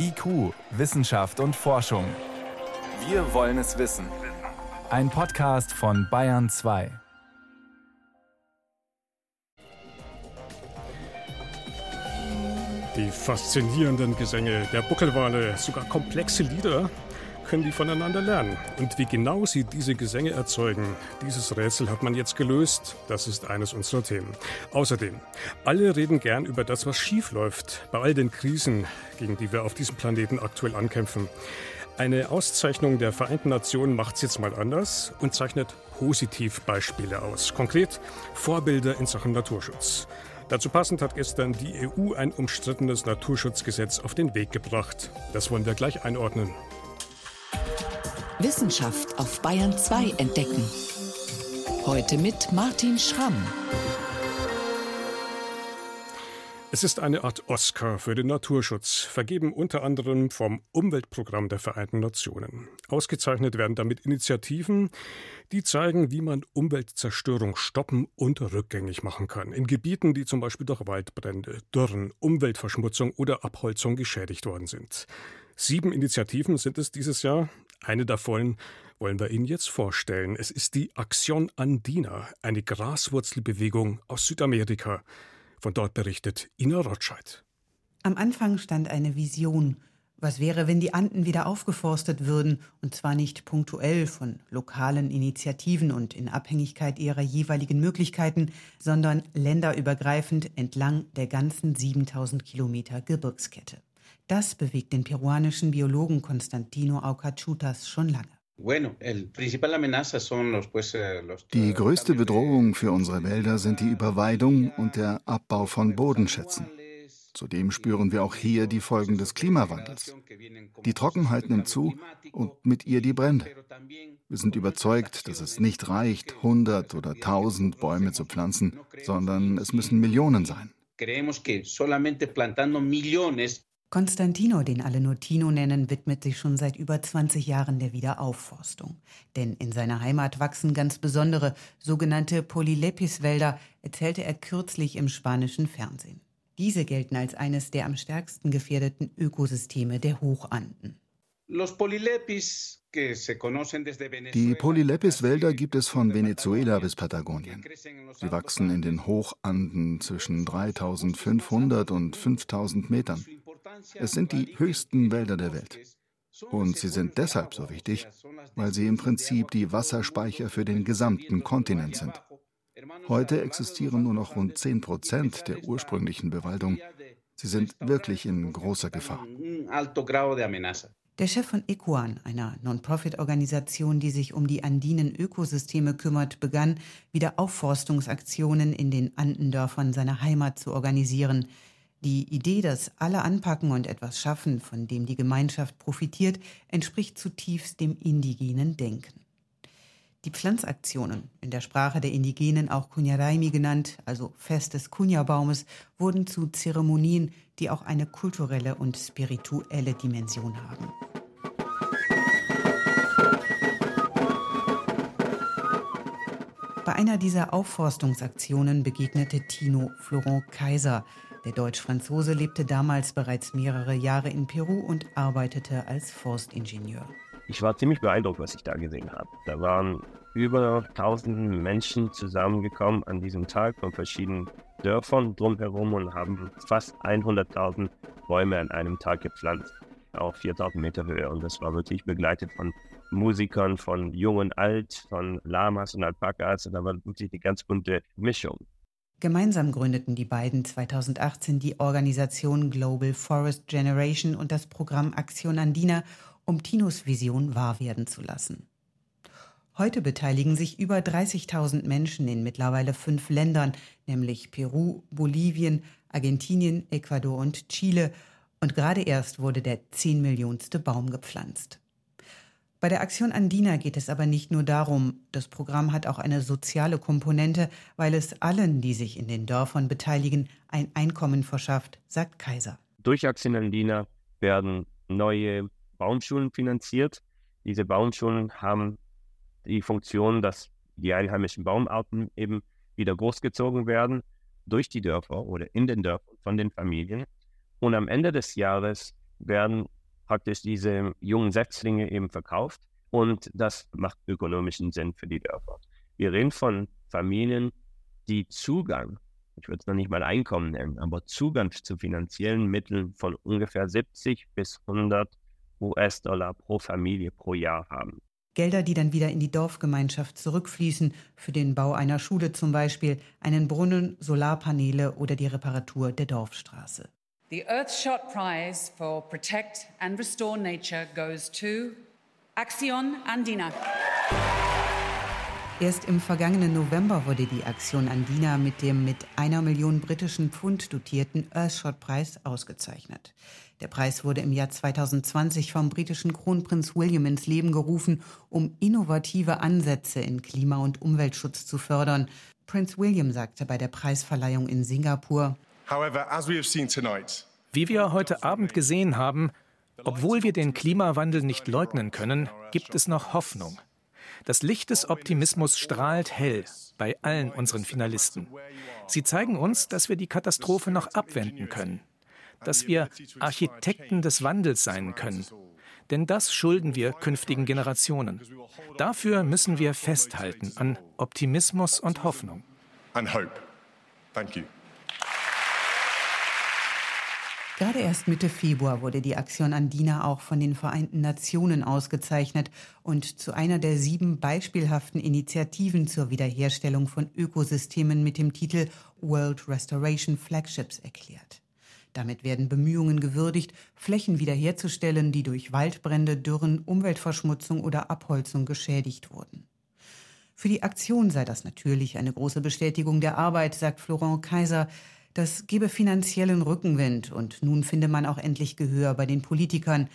IQ, Wissenschaft und Forschung. Wir wollen es wissen. Ein Podcast von Bayern 2. Die faszinierenden Gesänge der Buckelwale, sogar komplexe Lieder, können die voneinander lernen. Und wie genau sie diese Gesänge erzeugen, dieses Rätsel hat man jetzt gelöst. Das ist eines unserer Themen. Außerdem, alle reden gern über das, was schief läuft bei all den Krisen, gegen die wir auf diesem Planeten aktuell ankämpfen. Eine Auszeichnung der Vereinten Nationen macht es jetzt mal anders und zeichnet Positivbeispiele aus. Konkret Vorbilder in Sachen Naturschutz. Dazu passend hat gestern die EU ein umstrittenes Naturschutzgesetz auf den Weg gebracht. Das wollen wir gleich einordnen. Wissenschaft auf Bayern 2 entdecken. Heute mit Martin Schramm. Es ist eine Art Oscar für den Naturschutz, vergeben unter anderem vom Umweltprogramm der Vereinten Nationen. Ausgezeichnet werden damit Initiativen, die zeigen, wie man Umweltzerstörung stoppen und rückgängig machen kann. In Gebieten, die zum Beispiel durch Waldbrände, Dürren, Umweltverschmutzung oder Abholzung geschädigt worden sind. Sieben Initiativen sind es dieses Jahr. Eine davon wollen wir Ihnen jetzt vorstellen. Es ist die Acción Andina, eine Graswurzelbewegung aus Südamerika. Von dort berichtet Ina Rotscheid. Am Anfang stand eine Vision. Was wäre, wenn die Anden wieder aufgeforstet würden, und zwar nicht punktuell von lokalen Initiativen und in Abhängigkeit ihrer jeweiligen Möglichkeiten, sondern länderübergreifend entlang der ganzen 7000 Kilometer Gebirgskette. Das bewegt den peruanischen Biologen Constantino Aucachutas schon lange. Eh, die größte Bedrohung für unsere Wälder sind die Überweidung und der Abbau von Bodenschätzen. Zudem spüren wir auch hier die Folgen des Klimawandels. Die Trockenheit nimmt zu und mit ihr die Brände. Wir sind überzeugt, dass es nicht reicht, 100 oder 1000 Bäume zu pflanzen, sondern es müssen Millionen sein. Konstantino, den alle nur Tino nennen, widmet sich schon seit über 20 Jahren der Wiederaufforstung. Denn in seiner Heimat wachsen ganz besondere sogenannte Polylepis-Wälder, erzählte er kürzlich im spanischen Fernsehen. Diese gelten als eines der am stärksten gefährdeten Ökosysteme der Hochanden. Die Polylepis-Wälder gibt es von Venezuela bis Patagonien. Sie wachsen in den Hochanden zwischen 3500 und 5000 Metern. Es sind die höchsten Wälder der Welt. Und sie sind deshalb so wichtig, weil sie im Prinzip die Wasserspeicher für den gesamten Kontinent sind. Heute existieren nur noch rund 10 Prozent der ursprünglichen Bewaldung. Sie sind wirklich in großer Gefahr. Der Chef von Equan, einer Non-Profit-Organisation, die sich um die andinen Ökosysteme kümmert, begann, wieder Aufforstungsaktionen in den Andendörfern seiner Heimat zu organisieren. Die Idee, dass alle anpacken und etwas schaffen, von dem die Gemeinschaft profitiert, entspricht zutiefst dem indigenen Denken. Die Pflanzaktionen, in der Sprache der Indigenen auch Kunyaraimi genannt, also Fest des Kunja-Baumes, wurden zu Zeremonien, die auch eine kulturelle und spirituelle Dimension haben. Bei einer dieser Aufforstungsaktionen begegnete Tino Florent Kaiser, der Deutsch-Franzose lebte damals bereits mehrere Jahre in Peru und arbeitete als Forstingenieur. Ich war ziemlich beeindruckt, was ich da gesehen habe. Da waren über 1000 Menschen zusammengekommen an diesem Tag von verschiedenen Dörfern drumherum und haben fast 100.000 Bäume an einem Tag gepflanzt, auf 4000 Meter Höhe. Und das war wirklich begleitet von Musikern, von Jung und Alt, von Lamas und Alpakas. Und da war wirklich eine ganz bunte Mischung. Gemeinsam gründeten die beiden 2018 die Organisation Global Forest Generation und das Programm Aktion Andina, um Tinos Vision wahr werden zu lassen. Heute beteiligen sich über 30.000 Menschen in mittlerweile fünf Ländern, nämlich Peru, Bolivien, Argentinien, Ecuador und Chile. Und gerade erst wurde der 10 Millionste Baum gepflanzt. Bei der Aktion Andina geht es aber nicht nur darum, das Programm hat auch eine soziale Komponente, weil es allen, die sich in den Dörfern beteiligen, ein Einkommen verschafft, sagt Kaiser. Durch Aktion Andina werden neue Baumschulen finanziert. Diese Baumschulen haben die Funktion, dass die einheimischen Baumarten eben wieder großgezogen werden durch die Dörfer oder in den Dörfern von den Familien. Und am Ende des Jahres werden praktisch diese jungen Setzlinge eben verkauft und das macht ökonomischen Sinn für die Dörfer. Wir reden von Familien, die Zugang, ich würde es noch nicht mal Einkommen nennen, aber Zugang zu finanziellen Mitteln von ungefähr 70 bis 100 US-Dollar pro Familie pro Jahr haben. Gelder, die dann wieder in die Dorfgemeinschaft zurückfließen, für den Bau einer Schule zum Beispiel, einen Brunnen, Solarpaneele oder die Reparatur der Dorfstraße. The Earthshot Prize for Protect and Restore Nature goes to Action Andina. Erst im vergangenen November wurde die Aktion Andina mit dem mit einer Million britischen Pfund dotierten Earthshot-Preis ausgezeichnet. Der Preis wurde im Jahr 2020 vom britischen Kronprinz William ins Leben gerufen, um innovative Ansätze in Klima- und Umweltschutz zu fördern. Prinz William sagte bei der Preisverleihung in Singapur, Wie wir heute Abend gesehen haben, obwohl wir den Klimawandel nicht leugnen können, gibt es noch Hoffnung. Das Licht des Optimismus strahlt hell bei allen unseren Finalisten. Sie zeigen uns, dass wir die Katastrophe noch abwenden können, dass wir Architekten des Wandels sein können. Denn das schulden wir künftigen Generationen. Dafür müssen wir festhalten an Optimismus und Hoffnung. And hope. Thank you. Gerade erst Mitte Februar wurde die Aktion Andina auch von den Vereinten Nationen ausgezeichnet und zu einer der sieben beispielhaften Initiativen zur Wiederherstellung von Ökosystemen mit dem Titel World Restoration Flagships erklärt. Damit werden Bemühungen gewürdigt, Flächen wiederherzustellen, die durch Waldbrände, Dürren, Umweltverschmutzung oder Abholzung geschädigt wurden. Für die Aktion sei das natürlich eine große Bestätigung der Arbeit, sagt Florent Kaiser, das gebe finanziellen Rückenwind und nun finde man auch endlich Gehör bei den Politikern.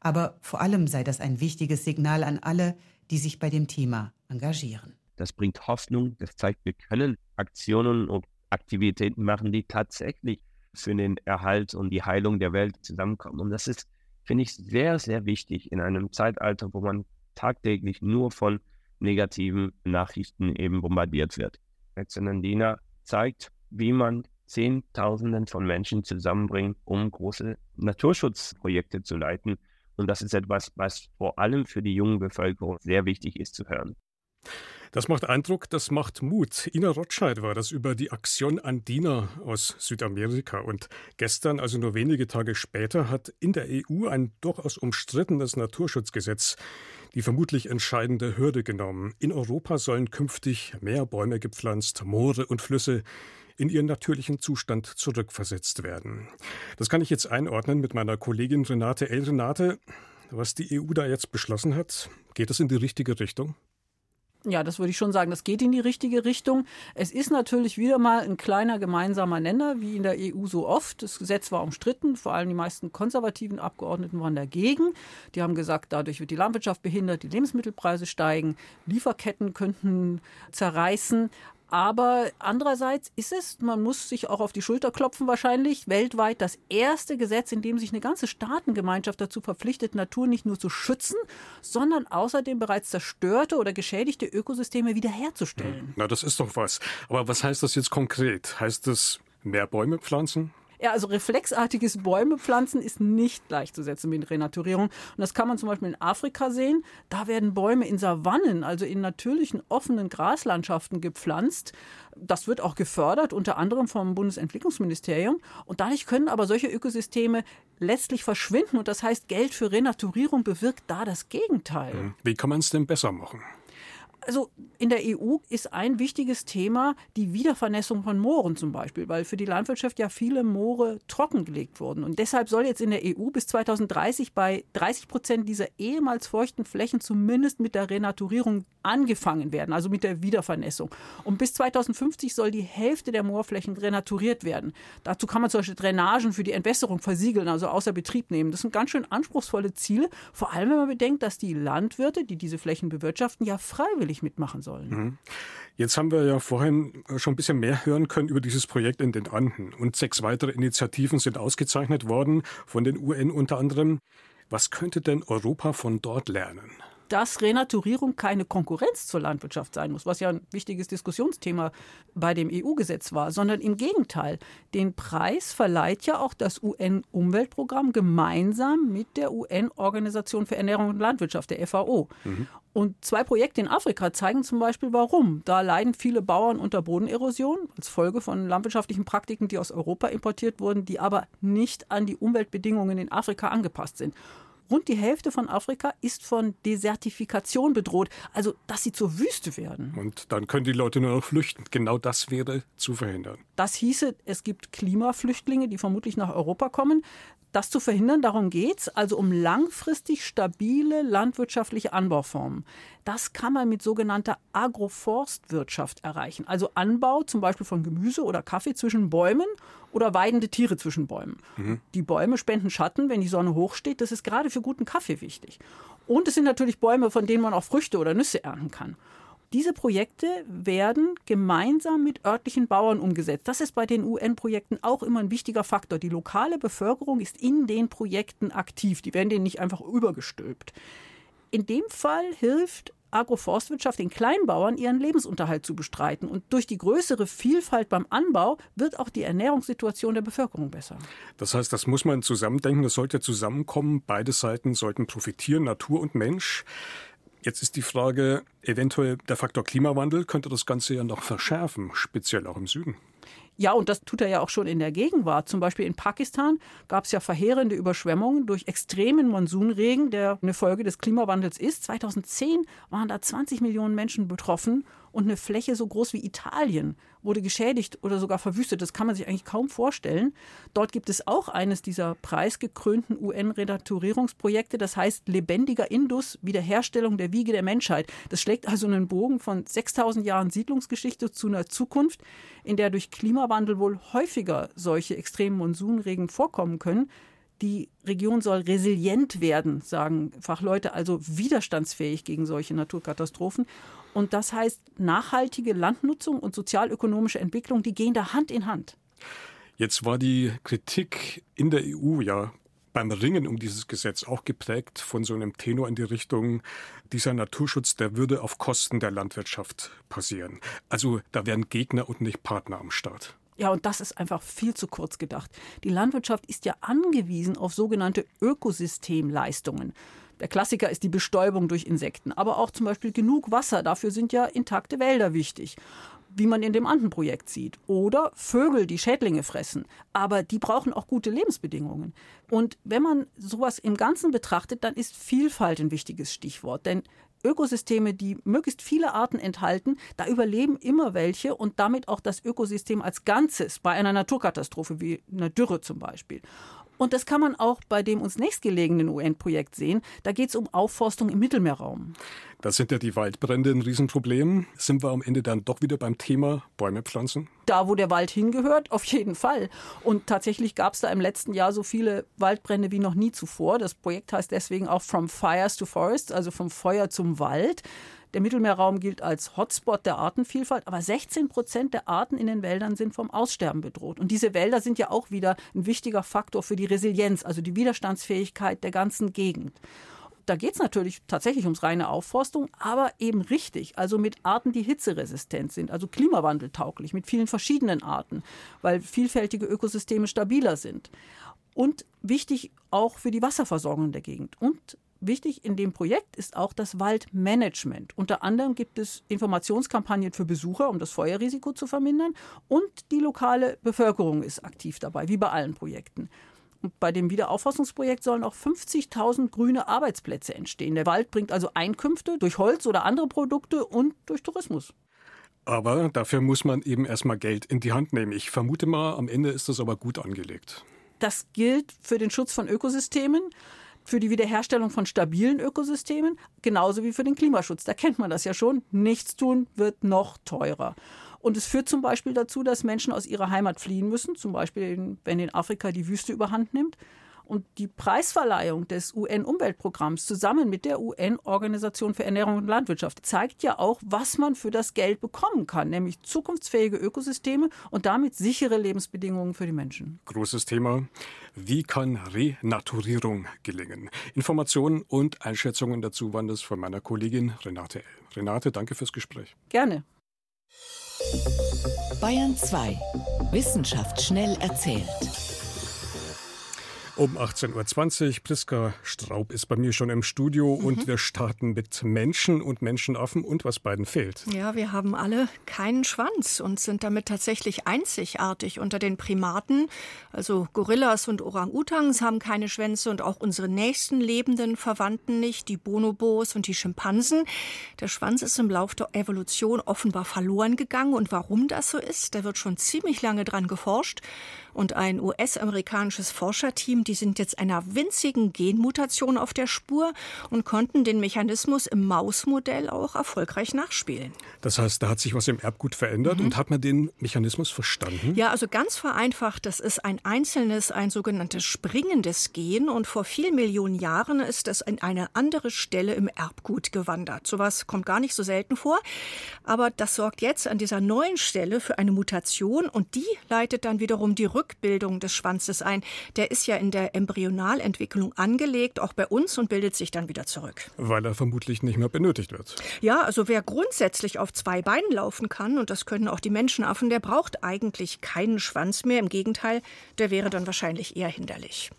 Aber vor allem sei das ein wichtiges Signal an alle, die sich bei dem Thema engagieren. Das bringt Hoffnung, das zeigt, wir können Aktionen und Aktivitäten machen, die tatsächlich für den Erhalt und die Heilung der Welt zusammenkommen. Und das ist, finde ich, sehr, sehr wichtig in einem Zeitalter, wo man tagtäglich nur von negativen Nachrichten eben bombardiert wird. Exzellendina zeigt, wie man Zehntausenden von Menschen zusammenbringen, um große Naturschutzprojekte zu leiten. Und das ist etwas, was vor allem für die junge Bevölkerung sehr wichtig ist zu hören. Das macht Eindruck, das macht Mut. Ina Rotscheid war das über die Aktion Andina aus Südamerika. Und gestern, also nur wenige Tage später, hat in der EU ein durchaus umstrittenes Naturschutzgesetz die vermutlich entscheidende Hürde genommen. In Europa sollen künftig mehr Bäume gepflanzt, Moore und Flüsse in ihren natürlichen Zustand zurückversetzt werden. Das kann ich jetzt einordnen mit meiner Kollegin Renate L. Renate, was die EU da jetzt beschlossen hat, geht das in die richtige Richtung? Ja, das würde ich schon sagen. Das geht in die richtige Richtung. Es ist natürlich wieder mal ein kleiner gemeinsamer Nenner, wie in der EU so oft. Das Gesetz war umstritten. Vor allem die meisten konservativen Abgeordneten waren dagegen. Die haben gesagt, dadurch wird die Landwirtschaft behindert, die Lebensmittelpreise steigen, Lieferketten könnten zerreißen. Aber andererseits ist es, man muss sich auch auf die Schulter klopfen wahrscheinlich, weltweit das erste Gesetz, in dem sich eine ganze Staatengemeinschaft dazu verpflichtet, Natur nicht nur zu schützen, sondern außerdem bereits zerstörte oder geschädigte Ökosysteme wiederherzustellen. Na, das ist doch was. Aber was heißt das jetzt konkret? Heißt das mehr Bäume pflanzen? Ja, also reflexartiges Bäume pflanzen ist nicht gleichzusetzen mit Renaturierung. Und das kann man zum Beispiel in Afrika sehen. Da werden Bäume in Savannen, also in natürlichen offenen Graslandschaften gepflanzt. Das wird auch gefördert, unter anderem vom Bundesentwicklungsministerium. Und dadurch können aber solche Ökosysteme letztlich verschwinden. Und das heißt, Geld für Renaturierung bewirkt da das Gegenteil. Hm. Wie kann man es denn besser machen? Also in der EU ist ein wichtiges Thema die Wiedervernässung von Mooren zum Beispiel, weil für die Landwirtschaft ja viele Moore trockengelegt wurden. Und deshalb soll jetzt in der EU bis 2030 bei 30 Prozent dieser ehemals feuchten Flächen zumindest mit der Renaturierung angefangen werden, also mit der Wiedervernässung. Und bis 2050 soll die Hälfte der Moorflächen renaturiert werden. Dazu kann man zum Beispiel Drainagen für die Entwässerung versiegeln, also außer Betrieb nehmen. Das sind ganz schön anspruchsvolle Ziele, vor allem wenn man bedenkt, dass die Landwirte, die diese Flächen bewirtschaften, ja freiwillig mitmachen sollen. Mhm. Jetzt haben wir ja vorhin schon ein bisschen mehr hören können über dieses Projekt in den Anden. Und sechs weitere Initiativen sind ausgezeichnet worden, von den UN unter anderem. Was könnte denn Europa von dort lernen? Dass Renaturierung keine Konkurrenz zur Landwirtschaft sein muss, was ja ein wichtiges Diskussionsthema bei dem EU-Gesetz war, sondern im Gegenteil. Den Preis verleiht ja auch das UN-Umweltprogramm gemeinsam mit der UN-Organisation für Ernährung und Landwirtschaft, der FAO. Mhm. Und zwei Projekte in Afrika zeigen zum Beispiel, warum. Da leiden viele Bauern unter Bodenerosion als Folge von landwirtschaftlichen Praktiken, die aus Europa importiert wurden, die aber nicht an die Umweltbedingungen in Afrika angepasst sind. Rund die Hälfte von Afrika ist von Desertifikation bedroht, also dass sie zur Wüste werden. Und dann können die Leute nur noch flüchten. Genau das wäre zu verhindern. Das hieße, es gibt Klimaflüchtlinge, die vermutlich nach Europa kommen. Das zu verhindern, darum geht es, also um langfristig stabile landwirtschaftliche Anbauformen. Das kann man mit sogenannter Agroforstwirtschaft erreichen. Also Anbau zum Beispiel von Gemüse oder Kaffee zwischen Bäumen oder weidende Tiere zwischen Bäumen. Mhm. Die Bäume spenden Schatten, wenn die Sonne hochsteht. Das ist gerade für guten Kaffee wichtig. Und es sind natürlich Bäume, von denen man auch Früchte oder Nüsse ernten kann. Diese Projekte werden gemeinsam mit örtlichen Bauern umgesetzt. Das ist bei den UN-Projekten auch immer ein wichtiger Faktor. Die lokale Bevölkerung ist in den Projekten aktiv. Die werden denen nicht einfach übergestülpt. In dem Fall hilft Agroforstwirtschaft den Kleinbauern ihren Lebensunterhalt zu bestreiten. Und durch die größere Vielfalt beim Anbau wird auch die Ernährungssituation der Bevölkerung besser. Das heißt, das muss man zusammendenken, das sollte zusammenkommen. Beide Seiten sollten profitieren, Natur und Mensch. Jetzt ist die Frage, eventuell der Faktor Klimawandel könnte das Ganze ja noch verschärfen, speziell auch im Süden. Ja, und das tut er ja auch schon in der Gegenwart. Zum Beispiel in Pakistan gab es ja verheerende Überschwemmungen durch extremen Monsunregen, der eine Folge des Klimawandels ist. 2010 waren da 20 Millionen Menschen betroffen und eine Fläche so groß wie Italien wurde geschädigt oder sogar verwüstet. Das kann man sich eigentlich kaum vorstellen. Dort gibt es auch eines dieser preisgekrönten UN-Renaturierungsprojekte, das heißt Lebendiger Indus, Wiederherstellung der Wiege der Menschheit. Das schlägt also einen Bogen von 6000 Jahren Siedlungsgeschichte zu einer Zukunft, in der durch Klimawandel wohl häufiger solche extremen Monsunregen vorkommen können. Die Region soll resilient werden, sagen Fachleute, also widerstandsfähig gegen solche Naturkatastrophen. Und das heißt, nachhaltige Landnutzung und sozialökonomische Entwicklung, die gehen da Hand in Hand. Jetzt war die Kritik in der EU ja beim Ringen um dieses Gesetz auch geprägt von so einem Tenor in die Richtung, dieser Naturschutz, der würde auf Kosten der Landwirtschaft passieren. Also da wären Gegner und nicht Partner am Start. Ja, und das ist einfach viel zu kurz gedacht. Die Landwirtschaft ist ja angewiesen auf sogenannte Ökosystemleistungen. Der Klassiker ist die Bestäubung durch Insekten, aber auch zum Beispiel genug Wasser. Dafür sind ja intakte Wälder wichtig wie man in dem anderen Projekt sieht. Oder Vögel, die Schädlinge fressen. Aber die brauchen auch gute Lebensbedingungen. Und wenn man sowas im Ganzen betrachtet, dann ist Vielfalt ein wichtiges Stichwort. Denn Ökosysteme, die möglichst viele Arten enthalten, da überleben immer welche und damit auch das Ökosystem als Ganzes bei einer Naturkatastrophe wie einer Dürre zum Beispiel. Und das kann man auch bei dem uns nächstgelegenen UN-Projekt sehen. Da geht es um Aufforstung im Mittelmeerraum. Da sind ja die Waldbrände ein Riesenproblem. Sind wir am Ende dann doch wieder beim Thema Bäume pflanzen? Da, wo der Wald hingehört, auf jeden Fall. Und tatsächlich gab es da im letzten Jahr so viele Waldbrände wie noch nie zuvor. Das Projekt heißt deswegen auch From Fires to Forests, also vom Feuer zum Wald. Der Mittelmeerraum gilt als Hotspot der Artenvielfalt, aber 16 Prozent der Arten in den Wäldern sind vom Aussterben bedroht. Und diese Wälder sind ja auch wieder ein wichtiger Faktor für die Resilienz, also die Widerstandsfähigkeit der ganzen Gegend. Da geht es natürlich tatsächlich ums reine Aufforstung, aber eben richtig, also mit Arten, die hitzeresistent sind, also klimawandeltauglich, mit vielen verschiedenen Arten, weil vielfältige Ökosysteme stabiler sind. Und wichtig auch für die Wasserversorgung der Gegend und Wichtig in dem Projekt ist auch das Waldmanagement. Unter anderem gibt es Informationskampagnen für Besucher, um das Feuerrisiko zu vermindern. Und die lokale Bevölkerung ist aktiv dabei, wie bei allen Projekten. Und bei dem Wiederaufforstungsprojekt sollen auch 50.000 grüne Arbeitsplätze entstehen. Der Wald bringt also Einkünfte durch Holz oder andere Produkte und durch Tourismus. Aber dafür muss man eben erstmal Geld in die Hand nehmen. Ich vermute mal, am Ende ist das aber gut angelegt. Das gilt für den Schutz von Ökosystemen für die Wiederherstellung von stabilen Ökosystemen, genauso wie für den Klimaschutz. Da kennt man das ja schon. Nichts tun wird noch teurer. Und es führt zum Beispiel dazu, dass Menschen aus ihrer Heimat fliehen müssen, zum Beispiel wenn in Afrika die Wüste überhand nimmt. Und die Preisverleihung des UN-Umweltprogramms zusammen mit der UN-Organisation für Ernährung und Landwirtschaft zeigt ja auch, was man für das Geld bekommen kann, nämlich zukunftsfähige Ökosysteme und damit sichere Lebensbedingungen für die Menschen. Großes Thema. Wie kann Renaturierung gelingen? Informationen und Einschätzungen dazu waren das von meiner Kollegin Renate L. Renate, danke fürs Gespräch. Gerne. Bayern 2. Wissenschaft schnell erzählt. Um 18.20 Uhr, Priska Straub ist bei mir schon im Studio mhm. und wir starten mit Menschen und Menschenaffen und was beiden fehlt. Ja, wir haben alle keinen Schwanz und sind damit tatsächlich einzigartig unter den Primaten. Also Gorillas und Orang-Utans haben keine Schwänze und auch unsere nächsten lebenden Verwandten nicht, die Bonobos und die Schimpansen. Der Schwanz ist im Laufe der Evolution offenbar verloren gegangen und warum das so ist, da wird schon ziemlich lange dran geforscht und ein US-amerikanisches Forscherteam, die sind jetzt einer winzigen Genmutation auf der Spur und konnten den Mechanismus im Mausmodell auch erfolgreich nachspielen. Das heißt, da hat sich was im Erbgut verändert mhm. und hat man den Mechanismus verstanden? Ja, also ganz vereinfacht, das ist ein einzelnes, ein sogenanntes springendes Gen und vor vielen Millionen Jahren ist es in eine andere Stelle im Erbgut gewandert. Sowas kommt gar nicht so selten vor, aber das sorgt jetzt an dieser neuen Stelle für eine Mutation und die leitet dann wiederum die Rück Rückbildung des Schwanzes ein. Der ist ja in der Embryonalentwicklung angelegt, auch bei uns, und bildet sich dann wieder zurück. Weil er vermutlich nicht mehr benötigt wird. Ja, also wer grundsätzlich auf zwei Beinen laufen kann, und das können auch die Menschenaffen, der braucht eigentlich keinen Schwanz mehr. Im Gegenteil, der wäre dann wahrscheinlich eher hinderlich.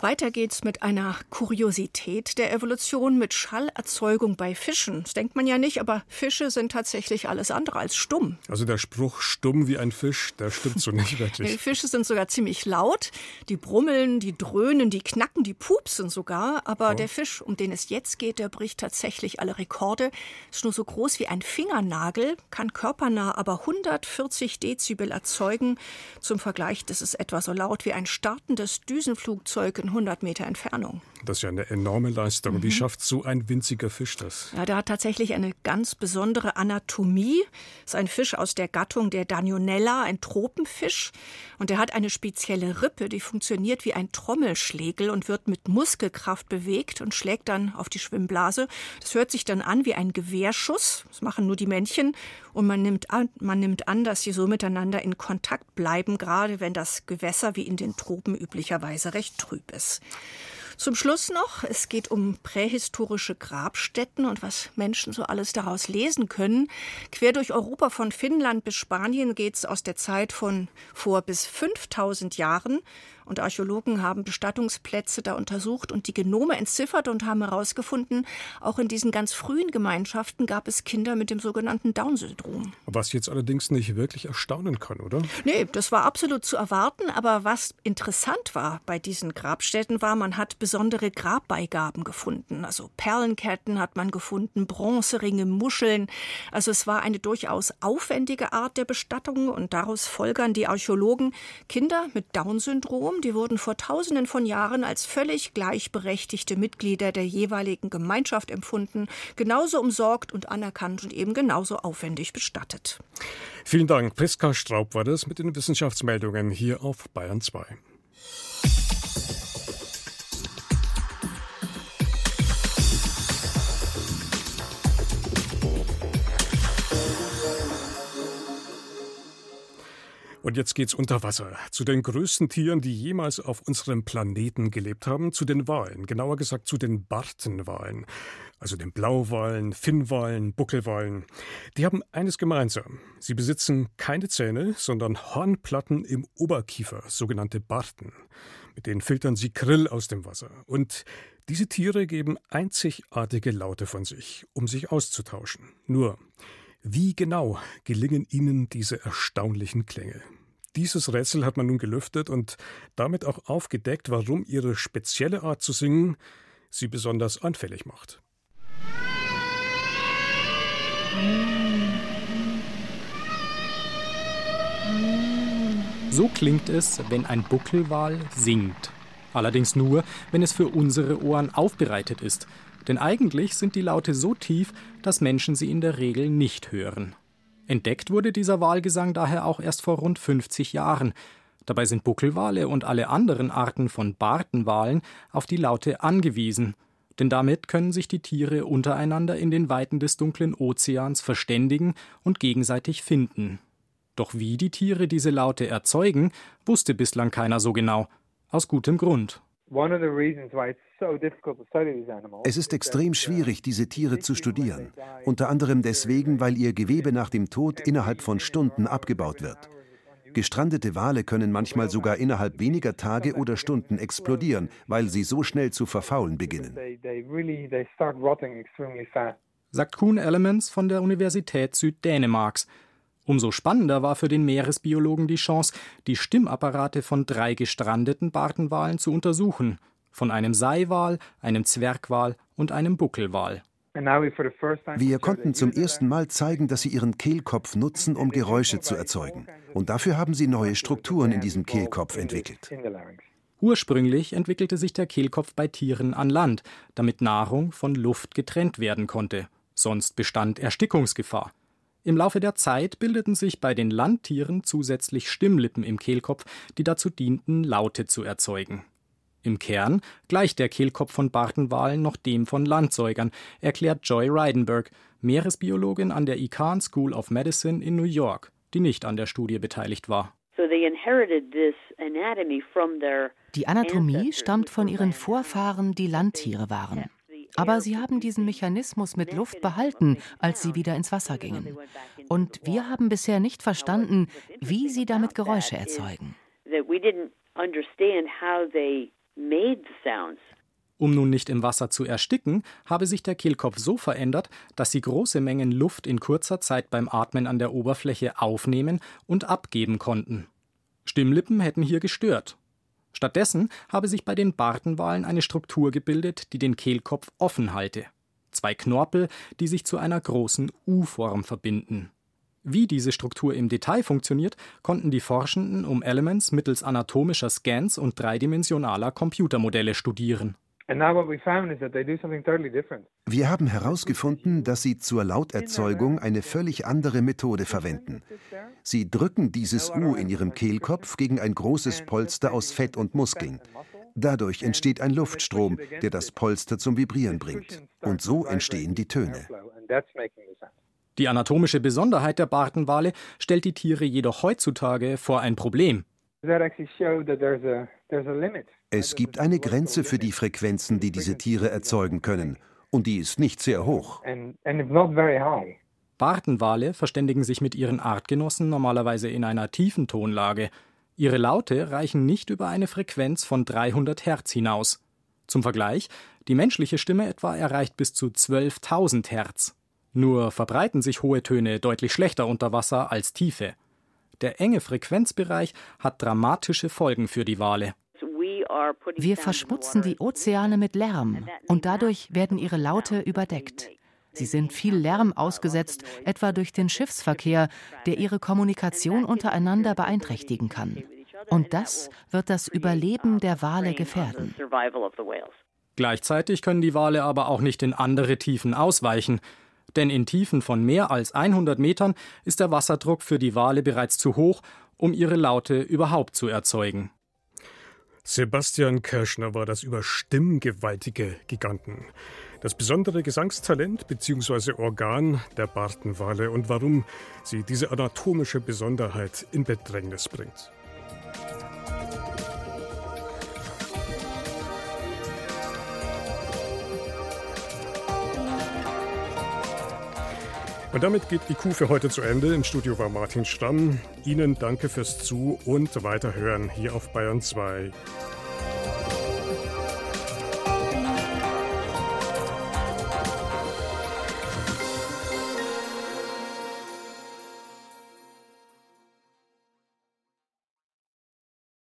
Weiter geht's mit einer Kuriosität der Evolution, mit Schallerzeugung bei Fischen. Das denkt man ja nicht, aber Fische sind tatsächlich alles andere als stumm. Also der Spruch stumm wie ein Fisch, der stimmt so nicht wirklich. Die Fische sind sogar ziemlich laut. Die brummeln, die dröhnen, die knacken, die pupsen sogar. Aber oh. der Fisch, um den es jetzt geht, der bricht tatsächlich alle Rekorde. Ist nur so groß wie ein Fingernagel, kann körpernah aber 140 Dezibel erzeugen. Zum Vergleich, das ist etwa so laut wie ein startendes Düsenflugzeug in 100 Meter Entfernung. Das ist ja eine enorme Leistung. Mhm. Wie schafft so ein winziger Fisch das? Ja, der hat tatsächlich eine ganz besondere Anatomie. Das ist ein Fisch aus der Gattung der Danionella, ein Tropenfisch. Und er hat eine spezielle Rippe, die funktioniert wie ein Trommelschlägel und wird mit Muskelkraft bewegt und schlägt dann auf die Schwimmblase. Das hört sich dann an wie ein Gewehrschuss. Das machen nur die Männchen. Und man nimmt an, man nimmt an dass sie so miteinander in Kontakt bleiben, gerade wenn das Gewässer wie in den Tropen üblicherweise recht trüb ist. Zum Schluss noch, es geht um prähistorische Grabstätten und was Menschen so alles daraus lesen können. Quer durch Europa von Finnland bis Spanien geht es aus der Zeit von vor bis 5000 Jahren und Archäologen haben Bestattungsplätze da untersucht und die Genome entziffert und haben herausgefunden, auch in diesen ganz frühen Gemeinschaften gab es Kinder mit dem sogenannten Down-Syndrom. Was jetzt allerdings nicht wirklich erstaunen kann, oder? Nee, das war absolut zu erwarten. Aber was interessant war bei diesen Grabstätten war, man hat besondere Grabbeigaben gefunden. Also Perlenketten hat man gefunden, Bronzeringe, Muscheln. Also es war eine durchaus aufwendige Art der Bestattung und daraus folgern die Archäologen Kinder mit Down-Syndrom die wurden vor Tausenden von Jahren als völlig gleichberechtigte Mitglieder der jeweiligen Gemeinschaft empfunden, genauso umsorgt und anerkannt und eben genauso aufwendig bestattet. Vielen Dank. Priska Straub war das mit den Wissenschaftsmeldungen hier auf Bayern 2. Und jetzt geht's unter Wasser. Zu den größten Tieren, die jemals auf unserem Planeten gelebt haben, zu den Walen. Genauer gesagt zu den Bartenwalen. Also den Blauwalen, Finnwalen, Buckelwalen. Die haben eines gemeinsam. Sie besitzen keine Zähne, sondern Hornplatten im Oberkiefer, sogenannte Barten. Mit denen filtern sie Krill aus dem Wasser. Und diese Tiere geben einzigartige Laute von sich, um sich auszutauschen. Nur, wie genau gelingen ihnen diese erstaunlichen Klänge? Dieses Rätsel hat man nun gelüftet und damit auch aufgedeckt, warum ihre spezielle Art zu singen sie besonders anfällig macht. So klingt es, wenn ein Buckelwal singt. Allerdings nur, wenn es für unsere Ohren aufbereitet ist denn eigentlich sind die Laute so tief, dass Menschen sie in der Regel nicht hören. Entdeckt wurde dieser Wahlgesang daher auch erst vor rund 50 Jahren. Dabei sind Buckelwale und alle anderen Arten von Bartenwalen auf die Laute angewiesen, denn damit können sich die Tiere untereinander in den Weiten des dunklen Ozeans verständigen und gegenseitig finden. Doch wie die Tiere diese Laute erzeugen, wusste bislang keiner so genau. Aus gutem Grund. Es ist extrem schwierig, diese Tiere zu studieren. Unter anderem deswegen, weil ihr Gewebe nach dem Tod innerhalb von Stunden abgebaut wird. Gestrandete Wale können manchmal sogar innerhalb weniger Tage oder Stunden explodieren, weil sie so schnell zu verfaulen beginnen. Sagt Kuhn Elements von der Universität Süddänemarks. Umso spannender war für den Meeresbiologen die Chance, die Stimmapparate von drei gestrandeten Bartenwalen zu untersuchen. Von einem Seiwal, einem Zwergwal und einem Buckelwal. Wir konnten zum ersten Mal zeigen, dass sie ihren Kehlkopf nutzen, um Geräusche zu erzeugen. Und dafür haben sie neue Strukturen in diesem Kehlkopf entwickelt. Ursprünglich entwickelte sich der Kehlkopf bei Tieren an Land, damit Nahrung von Luft getrennt werden konnte. Sonst bestand Erstickungsgefahr. Im Laufe der Zeit bildeten sich bei den Landtieren zusätzlich Stimmlippen im Kehlkopf, die dazu dienten, Laute zu erzeugen. Im Kern gleicht der Kehlkopf von Bartenwalen noch dem von Landsäugern, erklärt Joy Reidenberg, Meeresbiologin an der Icahn School of Medicine in New York, die nicht an der Studie beteiligt war. Die Anatomie stammt von ihren Vorfahren, die Landtiere waren. Aber sie haben diesen Mechanismus mit Luft behalten, als sie wieder ins Wasser gingen. Und wir haben bisher nicht verstanden, wie sie damit Geräusche erzeugen. Um nun nicht im Wasser zu ersticken, habe sich der Kehlkopf so verändert, dass sie große Mengen Luft in kurzer Zeit beim Atmen an der Oberfläche aufnehmen und abgeben konnten. Stimmlippen hätten hier gestört. Stattdessen habe sich bei den Bartenwalen eine Struktur gebildet, die den Kehlkopf offen halte. Zwei Knorpel, die sich zu einer großen U-Form verbinden. Wie diese Struktur im Detail funktioniert, konnten die Forschenden um Elements mittels anatomischer Scans und dreidimensionaler Computermodelle studieren. Wir haben herausgefunden, dass sie zur Lauterzeugung eine völlig andere Methode verwenden. Sie drücken dieses U in ihrem Kehlkopf gegen ein großes Polster aus Fett und Muskeln. Dadurch entsteht ein Luftstrom, der das Polster zum Vibrieren bringt. Und so entstehen die Töne. Die anatomische Besonderheit der Bartenwale stellt die Tiere jedoch heutzutage vor ein Problem. Es gibt eine Grenze für die Frequenzen, die diese Tiere erzeugen können, und die ist nicht sehr hoch. Bartenwale verständigen sich mit ihren Artgenossen normalerweise in einer tiefen Tonlage. Ihre Laute reichen nicht über eine Frequenz von 300 Hertz hinaus. Zum Vergleich, die menschliche Stimme etwa erreicht bis zu 12.000 Hertz. Nur verbreiten sich hohe Töne deutlich schlechter unter Wasser als tiefe. Der enge Frequenzbereich hat dramatische Folgen für die Wale. Wir verschmutzen die Ozeane mit Lärm und dadurch werden ihre Laute überdeckt. Sie sind viel Lärm ausgesetzt, etwa durch den Schiffsverkehr, der ihre Kommunikation untereinander beeinträchtigen kann. Und das wird das Überleben der Wale gefährden. Gleichzeitig können die Wale aber auch nicht in andere Tiefen ausweichen denn in Tiefen von mehr als 100 Metern ist der Wasserdruck für die Wale bereits zu hoch, um ihre Laute überhaupt zu erzeugen. Sebastian Kirschner war das über stimmgewaltige Giganten. Das besondere Gesangstalent bzw. Organ der Bartenwale und warum sie diese anatomische Besonderheit in Bedrängnis bringt. Und damit geht IQ für heute zu Ende. Im Studio war Martin Stamm. Ihnen danke fürs Zu- und Weiterhören hier auf Bayern 2.